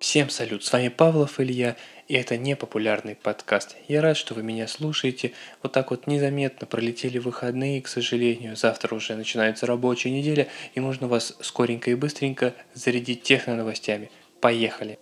Всем салют, с вами Павлов Илья, и это не популярный подкаст. Я рад, что вы меня слушаете. Вот так вот незаметно пролетели выходные, к сожалению. Завтра уже начинается рабочая неделя, и нужно вас скоренько и быстренько зарядить техно новостями. Поехали!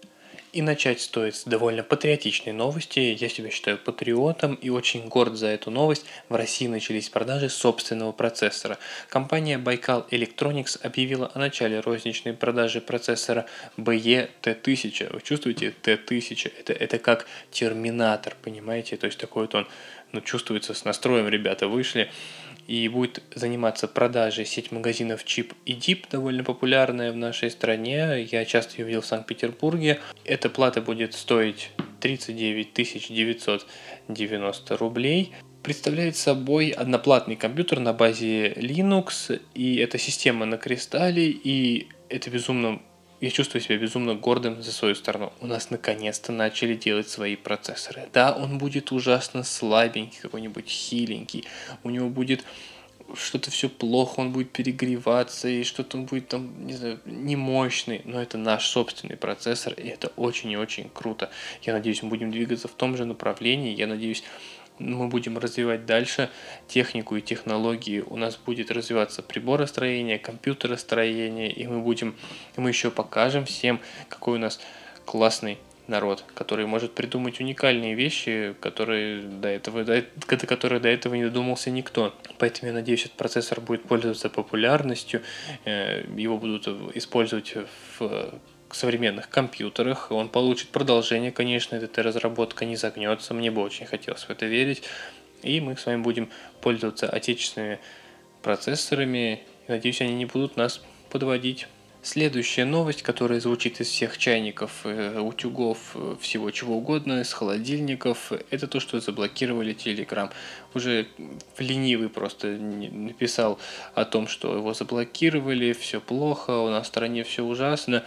И начать стоит с довольно патриотичной новости. Я себя считаю патриотом и очень горд за эту новость. В России начались продажи собственного процессора. Компания Baikal Electronics объявила о начале розничной продажи процессора BE T1000. Вы чувствуете? T1000. Это, это как терминатор, понимаете? То есть такой вот он ну, чувствуется с настроем, ребята вышли и будет заниматься продажей сеть магазинов Чип и Дип, довольно популярная в нашей стране. Я часто ее видел в Санкт-Петербурге. Эта плата будет стоить 39 990 рублей. Представляет собой одноплатный компьютер на базе Linux, и это система на кристалле, и это безумно я чувствую себя безумно гордым за свою сторону. У нас наконец-то начали делать свои процессоры. Да, он будет ужасно слабенький, какой-нибудь хиленький. У него будет что-то все плохо, он будет перегреваться, и что-то он будет там, не знаю, не мощный, но это наш собственный процессор, и это очень и очень круто. Я надеюсь, мы будем двигаться в том же направлении, я надеюсь, мы будем развивать дальше технику и технологии, у нас будет развиваться приборостроение, компьютеростроение, и мы будем, и мы еще покажем всем, какой у нас классный народ, который может придумать уникальные вещи, которые до этого, до, до которых до этого не додумался никто. Поэтому я надеюсь, этот процессор будет пользоваться популярностью, э, его будут использовать в современных компьютерах, он получит продолжение, конечно, эта разработка не загнется, мне бы очень хотелось в это верить, и мы с вами будем пользоваться отечественными процессорами, надеюсь, они не будут нас подводить. Следующая новость, которая звучит из всех чайников, э, утюгов, э, всего чего угодно, из холодильников, это то, что заблокировали Telegram. Уже ленивый просто написал о том, что его заблокировали, все плохо, у нас в стране все ужасно.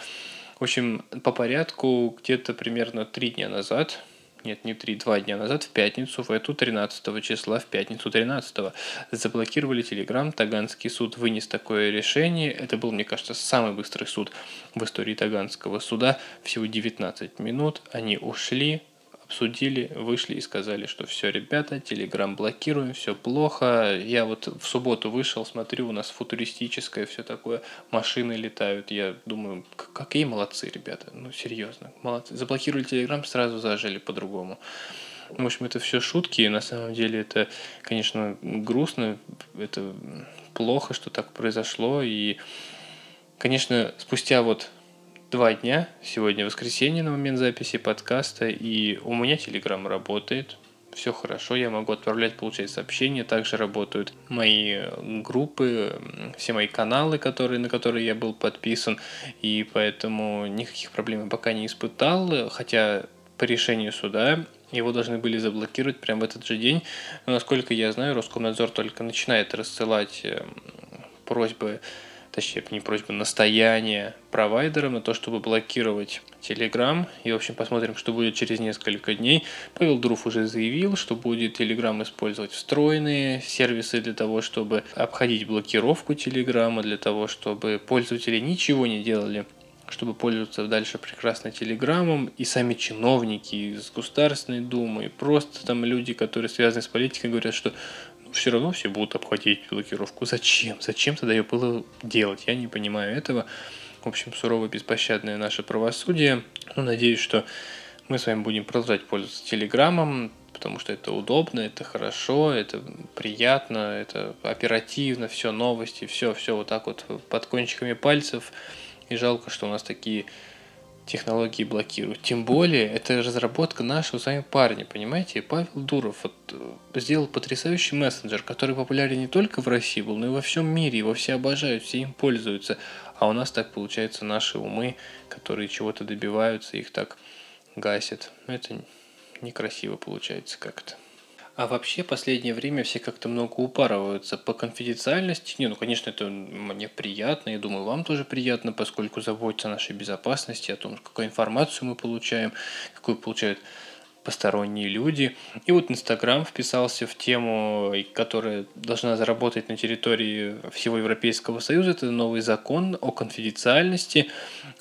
В общем, по порядку, где-то примерно три дня назад, нет, не три, два дня назад, в пятницу, в эту 13 числа, в пятницу 13 заблокировали Телеграм. Таганский суд вынес такое решение. Это был, мне кажется, самый быстрый суд в истории Таганского суда. Всего 19 минут. Они ушли, обсудили, вышли и сказали, что все, ребята, Телеграм блокируем, все плохо. Я вот в субботу вышел, смотрю, у нас футуристическое все такое, машины летают. Я думаю, какие молодцы, ребята, ну серьезно, молодцы. Заблокировали Телеграм, сразу зажили по-другому. В общем, это все шутки, и на самом деле это, конечно, грустно, это плохо, что так произошло, и, конечно, спустя вот два дня. Сегодня воскресенье на момент записи подкаста, и у меня Телеграм работает. Все хорошо, я могу отправлять, получать сообщения. Также работают мои группы, все мои каналы, которые, на которые я был подписан. И поэтому никаких проблем я пока не испытал. Хотя по решению суда его должны были заблокировать прямо в этот же день. Но, насколько я знаю, Роскомнадзор только начинает рассылать эм, просьбы точнее, не просьба, настояние провайдерам на то, чтобы блокировать Telegram. И, в общем, посмотрим, что будет через несколько дней. Павел Друф уже заявил, что будет Telegram использовать встроенные сервисы для того, чтобы обходить блокировку Telegram, для того, чтобы пользователи ничего не делали чтобы пользоваться дальше прекрасно телеграммом, и сами чиновники из Государственной Думы, и просто там люди, которые связаны с политикой, говорят, что все равно все будут обходить блокировку. Зачем? Зачем тогда ее было делать? Я не понимаю этого. В общем, суровое, беспощадное наше правосудие. Ну, надеюсь, что мы с вами будем продолжать пользоваться Телеграмом, потому что это удобно, это хорошо, это приятно, это оперативно, все новости, все, все вот так вот под кончиками пальцев. И жалко, что у нас такие технологии блокируют. Тем более, это разработка нашего с вами парня, понимаете? Павел Дуров вот, э, сделал потрясающий мессенджер, который популярен не только в России был, но и во всем мире. Его все обожают, все им пользуются. А у нас так получается наши умы, которые чего-то добиваются, их так гасят. Это некрасиво получается как-то. А вообще, последнее время все как-то много упарываются по конфиденциальности. Не, ну, конечно, это мне приятно, я думаю, вам тоже приятно, поскольку заботится о нашей безопасности, о том, какую информацию мы получаем, какую получают посторонние люди. И вот Инстаграм вписался в тему, которая должна заработать на территории всего Европейского Союза. Это новый закон о конфиденциальности.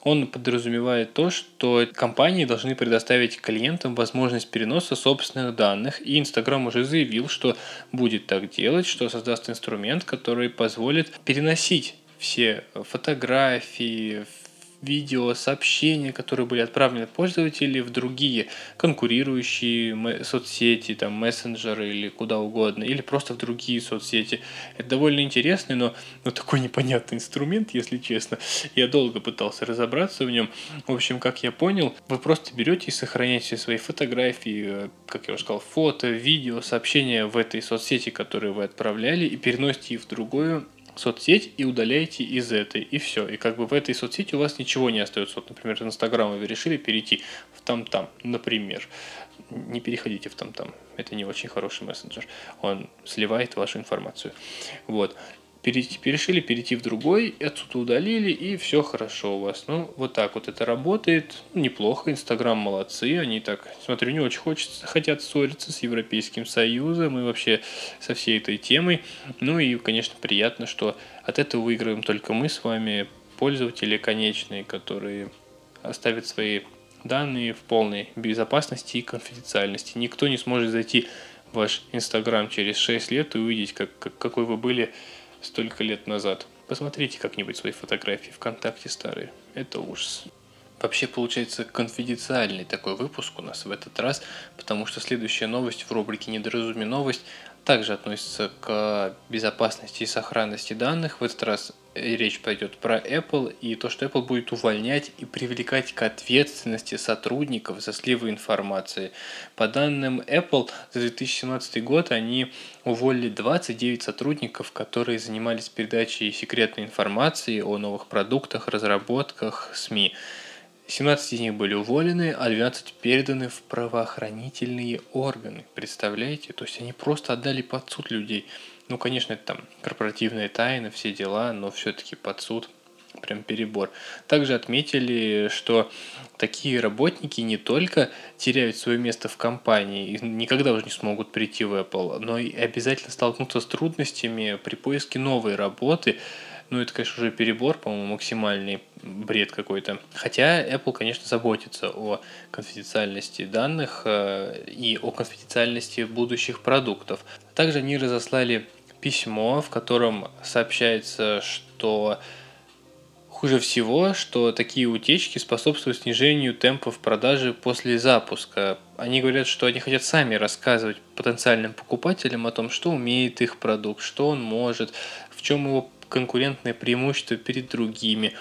Он подразумевает то, что компании должны предоставить клиентам возможность переноса собственных данных. И Инстаграм уже заявил, что будет так делать, что создаст инструмент, который позволит переносить все фотографии, видео, сообщения, которые были отправлены пользователю в другие конкурирующие соцсети, там, мессенджеры или куда угодно, или просто в другие соцсети. Это довольно интересный, но, но такой непонятный инструмент, если честно. Я долго пытался разобраться в нем. В общем, как я понял, вы просто берете и сохраняете свои фотографии, э, как я уже сказал, фото, видео, сообщения в этой соцсети, которые вы отправляли, и переносите их в другую соцсеть и удаляете из этой, и все. И как бы в этой соцсети у вас ничего не остается. Вот, например, в Инстаграм вы решили перейти в там-там, например. Не переходите в там-там. Это не очень хороший мессенджер. Он сливает вашу информацию. Вот перейти, решили перейти в другой, отсюда удалили, и все хорошо у вас. Ну, вот так вот это работает. Неплохо, Инстаграм молодцы, они так, смотрю, не очень хочется, хотят ссориться с Европейским Союзом и вообще со всей этой темой. Ну и, конечно, приятно, что от этого выиграем только мы с вами, пользователи конечные, которые оставят свои данные в полной безопасности и конфиденциальности. Никто не сможет зайти в ваш Инстаграм через 6 лет и увидеть, как, как, какой вы были столько лет назад. Посмотрите как-нибудь свои фотографии ВКонтакте старые. Это ужас. Вообще получается конфиденциальный такой выпуск у нас в этот раз, потому что следующая новость в рубрике «Недоразуме новость» также относится к безопасности и сохранности данных. В этот раз речь пойдет про Apple и то, что Apple будет увольнять и привлекать к ответственности сотрудников за сливы информации. По данным Apple, за 2017 год они уволили 29 сотрудников, которые занимались передачей секретной информации о новых продуктах, разработках, СМИ. 17 из них были уволены, а 12 переданы в правоохранительные органы. Представляете? То есть они просто отдали под суд людей. Ну, конечно, это там корпоративная тайна, все дела, но все-таки под суд прям перебор. Также отметили, что такие работники не только теряют свое место в компании и никогда уже не смогут прийти в Apple, но и обязательно столкнутся с трудностями при поиске новой работы, ну, это, конечно, уже перебор, по-моему, максимальный бред какой-то. Хотя Apple, конечно, заботится о конфиденциальности данных э, и о конфиденциальности будущих продуктов. Также они разослали письмо, в котором сообщается, что хуже всего, что такие утечки способствуют снижению темпов продажи после запуска. Они говорят, что они хотят сами рассказывать потенциальным покупателям о том, что умеет их продукт, что он может, в чем его конкурентное преимущество перед другими.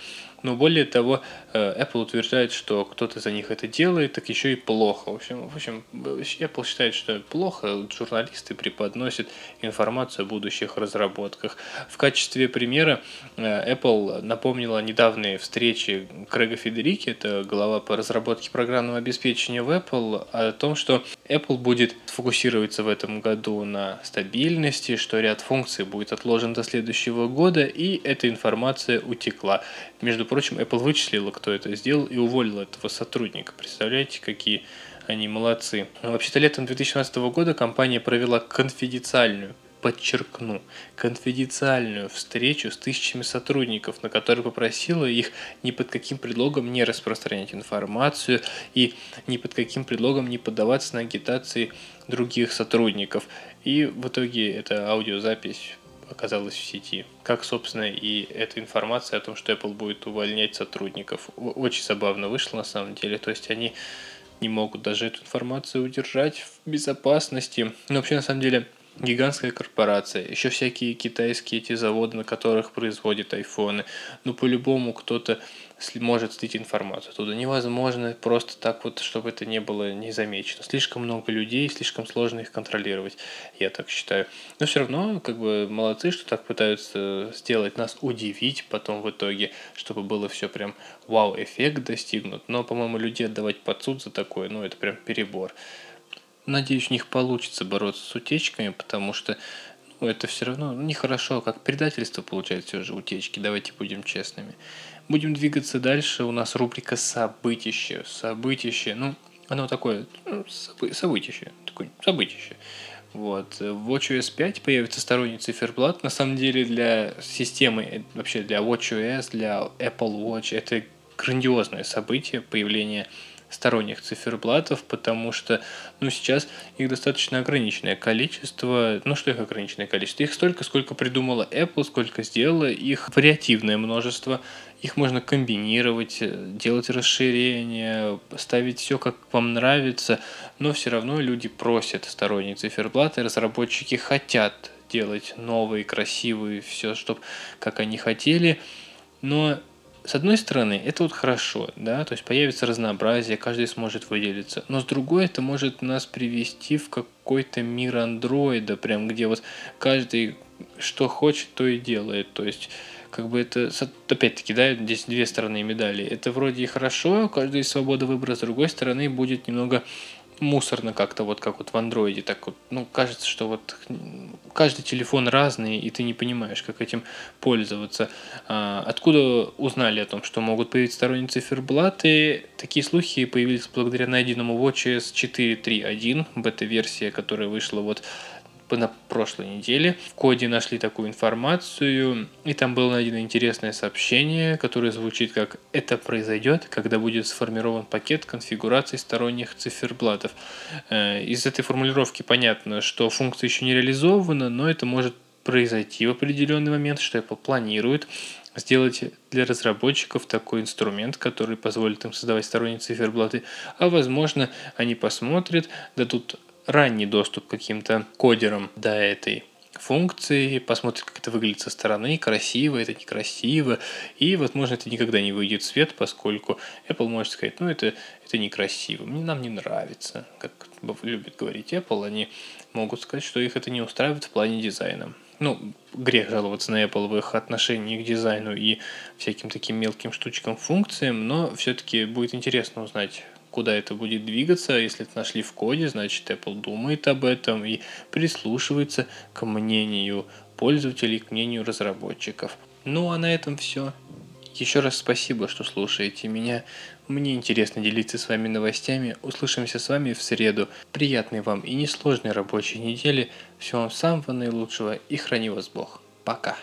Но более того, э, Apple утверждает, что кто-то за них это делает, так еще и плохо. В общем, в общем, Apple считает, что плохо, журналисты преподносят информацию о будущих разработках. В качестве примера э, Apple напомнила недавние встречи Крэга Федерики, это глава по разработке программного обеспечения в Apple, о том, что Apple будет фокусироваться в этом году на стабильности, что ряд функций будет отложен до следующего года, и эта информация утекла. Между прочим, Apple вычислила, кто это сделал, и уволила этого сотрудника. Представляете, какие они молодцы. Вообще-то летом 2017 года компания провела конфиденциальную подчеркну, конфиденциальную встречу с тысячами сотрудников, на которой попросила их ни под каким предлогом не распространять информацию и ни под каким предлогом не поддаваться на агитации других сотрудников. И в итоге эта аудиозапись оказалась в сети. Как, собственно, и эта информация о том, что Apple будет увольнять сотрудников. Очень забавно вышло на самом деле. То есть они не могут даже эту информацию удержать в безопасности. Но вообще, на самом деле, гигантская корпорация, еще всякие китайские эти заводы, на которых производят айфоны. Ну, по-любому кто-то может слить информацию туда. Невозможно просто так вот, чтобы это не было незамечено. Слишком много людей, слишком сложно их контролировать, я так считаю. Но все равно, как бы, молодцы, что так пытаются сделать нас удивить потом в итоге, чтобы было все прям вау-эффект достигнут. Но, по-моему, людей отдавать под суд за такое, ну, это прям перебор. Надеюсь, у них получится бороться с утечками, потому что ну, это все равно нехорошо, как предательство получается все же утечки, давайте будем честными. Будем двигаться дальше, у нас рубрика «Событище». Событище, ну, Оно такое ну, событище, такое событище. Вот. В WatchOS 5 появится сторонний циферблат. На самом деле для системы, вообще для WatchOS, для Apple Watch это грандиозное событие появление сторонних циферблатов, потому что, ну, сейчас их достаточно ограниченное количество. Ну, что их ограниченное количество? Их столько, сколько придумала Apple, сколько сделала. Их вариативное множество. Их можно комбинировать, делать расширения, ставить все, как вам нравится. Но все равно люди просят сторонние циферблаты. Разработчики хотят делать новые, красивые, все, чтобы как они хотели. Но с одной стороны, это вот хорошо, да, то есть появится разнообразие, каждый сможет выделиться, но с другой это может нас привести в какой-то мир андроида, прям где вот каждый что хочет, то и делает, то есть как бы это, опять-таки, да, здесь две стороны медали. Это вроде и хорошо, каждый свобода выбора, с другой стороны будет немного мусорно как-то, вот как вот в андроиде, так вот, ну, кажется, что вот каждый телефон разный, и ты не понимаешь, как этим пользоваться. А, откуда узнали о том, что могут появиться сторонние циферблаты? Такие слухи появились благодаря найденному WatchOS 4.3.1, бета-версия, которая вышла вот на прошлой неделе. В коде нашли такую информацию, и там было найдено интересное сообщение, которое звучит как «Это произойдет, когда будет сформирован пакет конфигурации сторонних циферблатов». Э, из этой формулировки понятно, что функция еще не реализована, но это может произойти в определенный момент, что Apple планирует сделать для разработчиков такой инструмент, который позволит им создавать сторонние циферблаты, а возможно они посмотрят, дадут ранний доступ к каким-то кодерам до этой функции, посмотрит, как это выглядит со стороны, красиво это некрасиво, и, возможно, это никогда не выйдет в свет, поскольку Apple может сказать, ну, это, это некрасиво, мне нам не нравится, как любит говорить Apple, они могут сказать, что их это не устраивает в плане дизайна. Ну, грех жаловаться на Apple в их отношении к дизайну и всяким таким мелким штучкам, функциям, но все-таки будет интересно узнать, куда это будет двигаться. Если это нашли в коде, значит Apple думает об этом и прислушивается к мнению пользователей, к мнению разработчиков. Ну а на этом все. Еще раз спасибо, что слушаете меня. Мне интересно делиться с вами новостями. Услышимся с вами в среду. Приятной вам и несложной рабочей недели. Всего вам самого наилучшего и храни вас Бог. Пока.